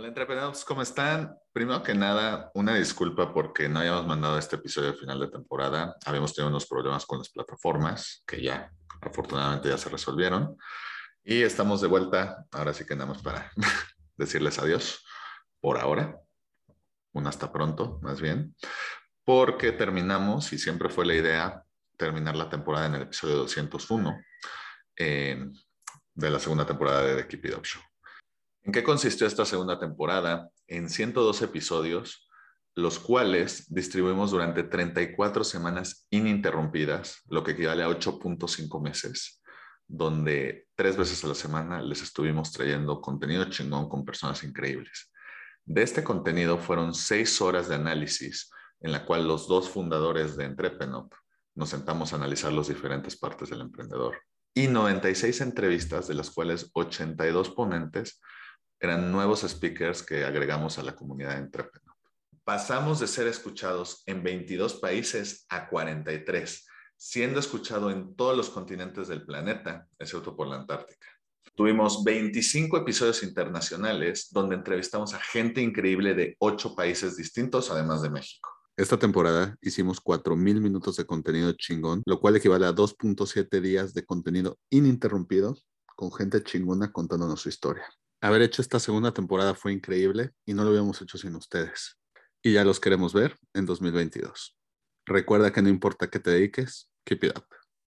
Hola, entrepreneurs, ¿cómo están? Primero que nada, una disculpa porque no habíamos mandado este episodio final de temporada. Habíamos tenido unos problemas con las plataformas que ya, afortunadamente, ya se resolvieron. Y estamos de vuelta. Ahora sí que andamos para decirles adiós por ahora. Un hasta pronto, más bien. Porque terminamos, y siempre fue la idea, terminar la temporada en el episodio 201 eh, de la segunda temporada de The Keep It Up Show. ¿En qué consistió esta segunda temporada? En 102 episodios, los cuales distribuimos durante 34 semanas ininterrumpidas, lo que equivale a 8.5 meses, donde tres veces a la semana les estuvimos trayendo contenido chingón con personas increíbles. De este contenido fueron seis horas de análisis en la cual los dos fundadores de Entrepenop nos sentamos a analizar las diferentes partes del emprendedor y 96 entrevistas, de las cuales 82 ponentes eran nuevos speakers que agregamos a la comunidad de Entrepreneur. Pasamos de ser escuchados en 22 países a 43, siendo escuchado en todos los continentes del planeta, excepto por la Antártica. Tuvimos 25 episodios internacionales donde entrevistamos a gente increíble de 8 países distintos, además de México. Esta temporada hicimos 4.000 minutos de contenido chingón, lo cual equivale a 2.7 días de contenido ininterrumpido con gente chingona contándonos su historia haber hecho esta segunda temporada fue increíble y no lo habíamos hecho sin ustedes. Y ya los queremos ver en 2022. Recuerda que no importa qué te dediques, keep it up.